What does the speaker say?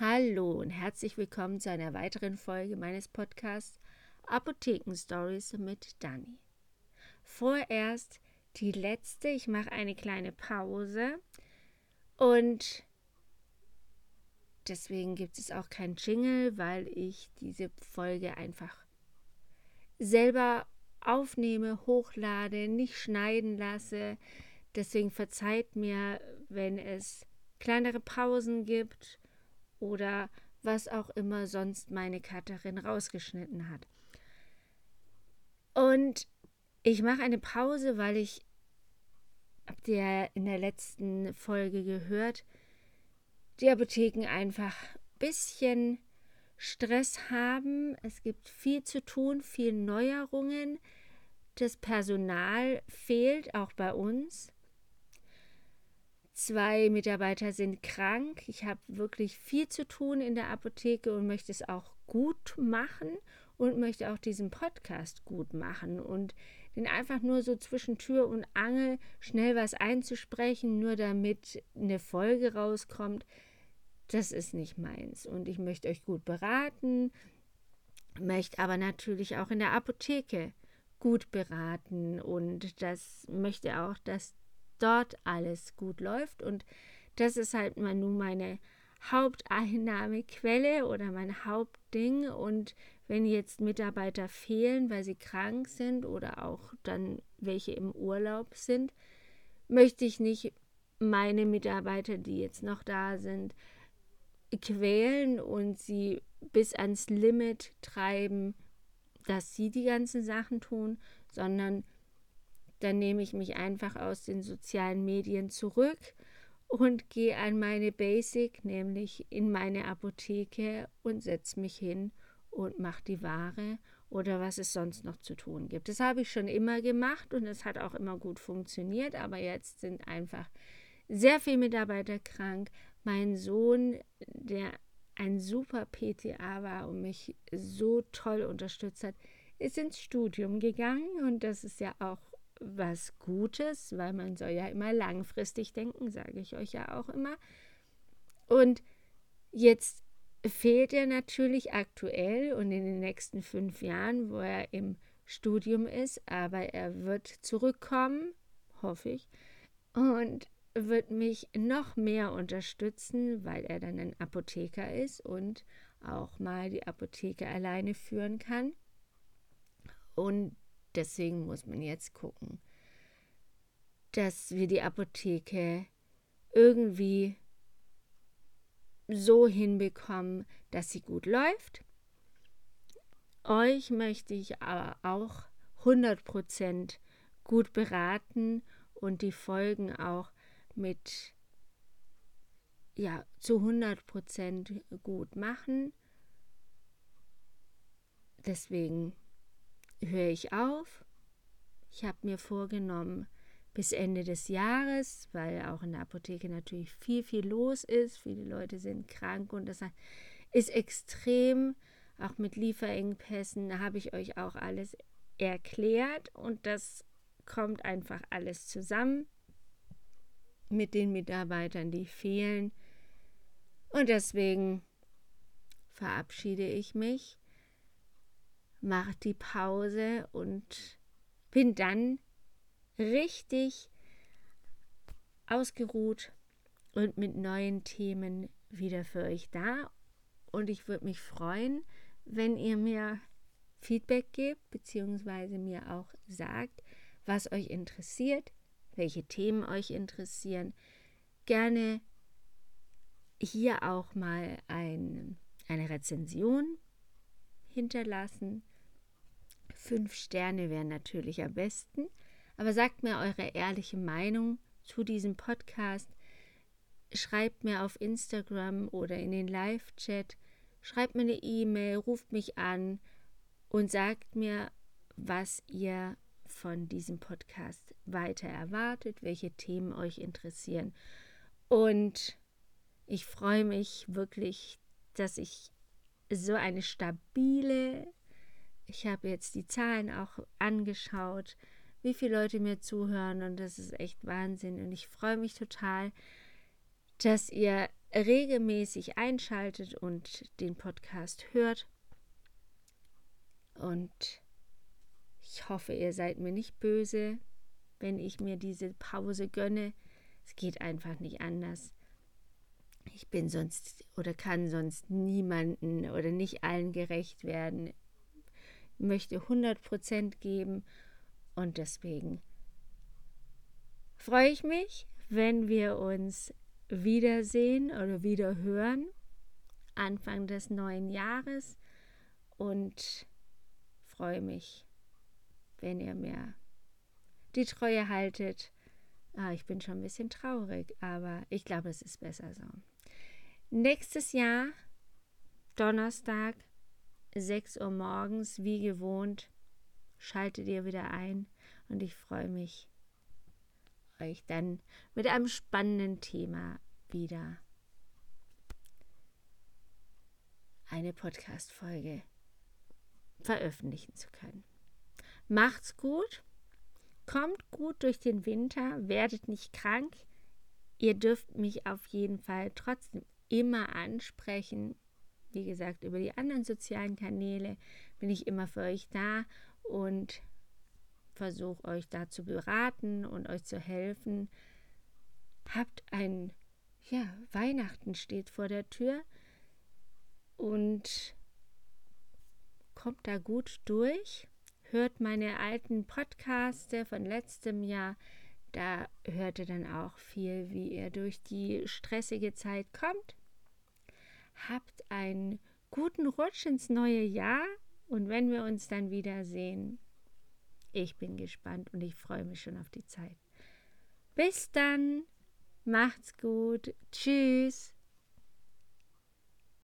Hallo und herzlich willkommen zu einer weiteren Folge meines Podcasts Apotheken Stories mit Dani. Vorerst die letzte, ich mache eine kleine Pause und deswegen gibt es auch kein Jingle, weil ich diese Folge einfach selber aufnehme, hochlade, nicht schneiden lasse. Deswegen verzeiht mir, wenn es kleinere Pausen gibt oder was auch immer sonst meine Katharin rausgeschnitten hat. Und ich mache eine Pause, weil ich, habt ihr in der letzten Folge gehört, die Apotheken einfach ein bisschen Stress haben. Es gibt viel zu tun, viel Neuerungen. Das Personal fehlt auch bei uns. Zwei Mitarbeiter sind krank. Ich habe wirklich viel zu tun in der Apotheke und möchte es auch gut machen und möchte auch diesen Podcast gut machen und den einfach nur so zwischen Tür und Angel schnell was einzusprechen, nur damit eine Folge rauskommt, das ist nicht meins. Und ich möchte euch gut beraten, möchte aber natürlich auch in der Apotheke gut beraten und das möchte auch, dass dort alles gut läuft. Und das ist halt mal nun meine Haupteinnahmequelle oder mein Hauptding. Und wenn jetzt Mitarbeiter fehlen, weil sie krank sind oder auch dann welche im Urlaub sind, möchte ich nicht meine Mitarbeiter, die jetzt noch da sind, quälen und sie bis ans Limit treiben, dass sie die ganzen Sachen tun, sondern dann nehme ich mich einfach aus den sozialen Medien zurück und gehe an meine Basic, nämlich in meine Apotheke und setze mich hin und mache die Ware oder was es sonst noch zu tun gibt. Das habe ich schon immer gemacht und es hat auch immer gut funktioniert, aber jetzt sind einfach sehr viele Mitarbeiter krank. Mein Sohn, der ein super PTA war und mich so toll unterstützt hat, ist ins Studium gegangen und das ist ja auch was Gutes, weil man soll ja immer langfristig denken, sage ich euch ja auch immer. Und jetzt fehlt er natürlich aktuell und in den nächsten fünf Jahren, wo er im Studium ist, aber er wird zurückkommen, hoffe ich, und wird mich noch mehr unterstützen, weil er dann ein Apotheker ist und auch mal die Apotheke alleine führen kann. Und Deswegen muss man jetzt gucken, dass wir die Apotheke irgendwie so hinbekommen, dass sie gut läuft. Euch möchte ich aber auch 100% gut beraten und die Folgen auch mit ja zu 100% gut machen. Deswegen höre ich auf. Ich habe mir vorgenommen, bis Ende des Jahres, weil auch in der Apotheke natürlich viel, viel los ist. Viele Leute sind krank und das ist extrem, auch mit Lieferengpässen, habe ich euch auch alles erklärt und das kommt einfach alles zusammen mit den Mitarbeitern, die fehlen. Und deswegen verabschiede ich mich mache die Pause und bin dann richtig ausgeruht und mit neuen Themen wieder für euch da. Und ich würde mich freuen, wenn ihr mir Feedback gebt, beziehungsweise mir auch sagt, was euch interessiert, welche Themen euch interessieren. Gerne hier auch mal ein, eine Rezension hinterlassen Fünf Sterne wären natürlich am besten. Aber sagt mir eure ehrliche Meinung zu diesem Podcast. Schreibt mir auf Instagram oder in den Live-Chat. Schreibt mir eine E-Mail, ruft mich an und sagt mir, was ihr von diesem Podcast weiter erwartet, welche Themen euch interessieren. Und ich freue mich wirklich, dass ich so eine stabile ich habe jetzt die Zahlen auch angeschaut, wie viele Leute mir zuhören und das ist echt Wahnsinn und ich freue mich total, dass ihr regelmäßig einschaltet und den Podcast hört. Und ich hoffe, ihr seid mir nicht böse, wenn ich mir diese Pause gönne. Es geht einfach nicht anders. Ich bin sonst oder kann sonst niemanden oder nicht allen gerecht werden. Möchte 100% geben und deswegen freue ich mich, wenn wir uns wiedersehen oder wieder hören Anfang des neuen Jahres und freue mich, wenn ihr mir die Treue haltet. Ah, ich bin schon ein bisschen traurig, aber ich glaube, es ist besser so. Nächstes Jahr, Donnerstag, 6 Uhr morgens, wie gewohnt, schaltet ihr wieder ein und ich freue mich, euch dann mit einem spannenden Thema wieder eine Podcast-Folge veröffentlichen zu können. Macht's gut, kommt gut durch den Winter, werdet nicht krank. Ihr dürft mich auf jeden Fall trotzdem immer ansprechen. Wie gesagt, über die anderen sozialen Kanäle bin ich immer für euch da und versuche euch da zu beraten und euch zu helfen. Habt ein, ja, Weihnachten steht vor der Tür und kommt da gut durch. Hört meine alten Podcasts von letztem Jahr. Da hört ihr dann auch viel, wie ihr durch die stressige Zeit kommt. Habt einen guten Rutsch ins neue Jahr und wenn wir uns dann wiedersehen, ich bin gespannt und ich freue mich schon auf die Zeit. Bis dann, macht's gut, tschüss.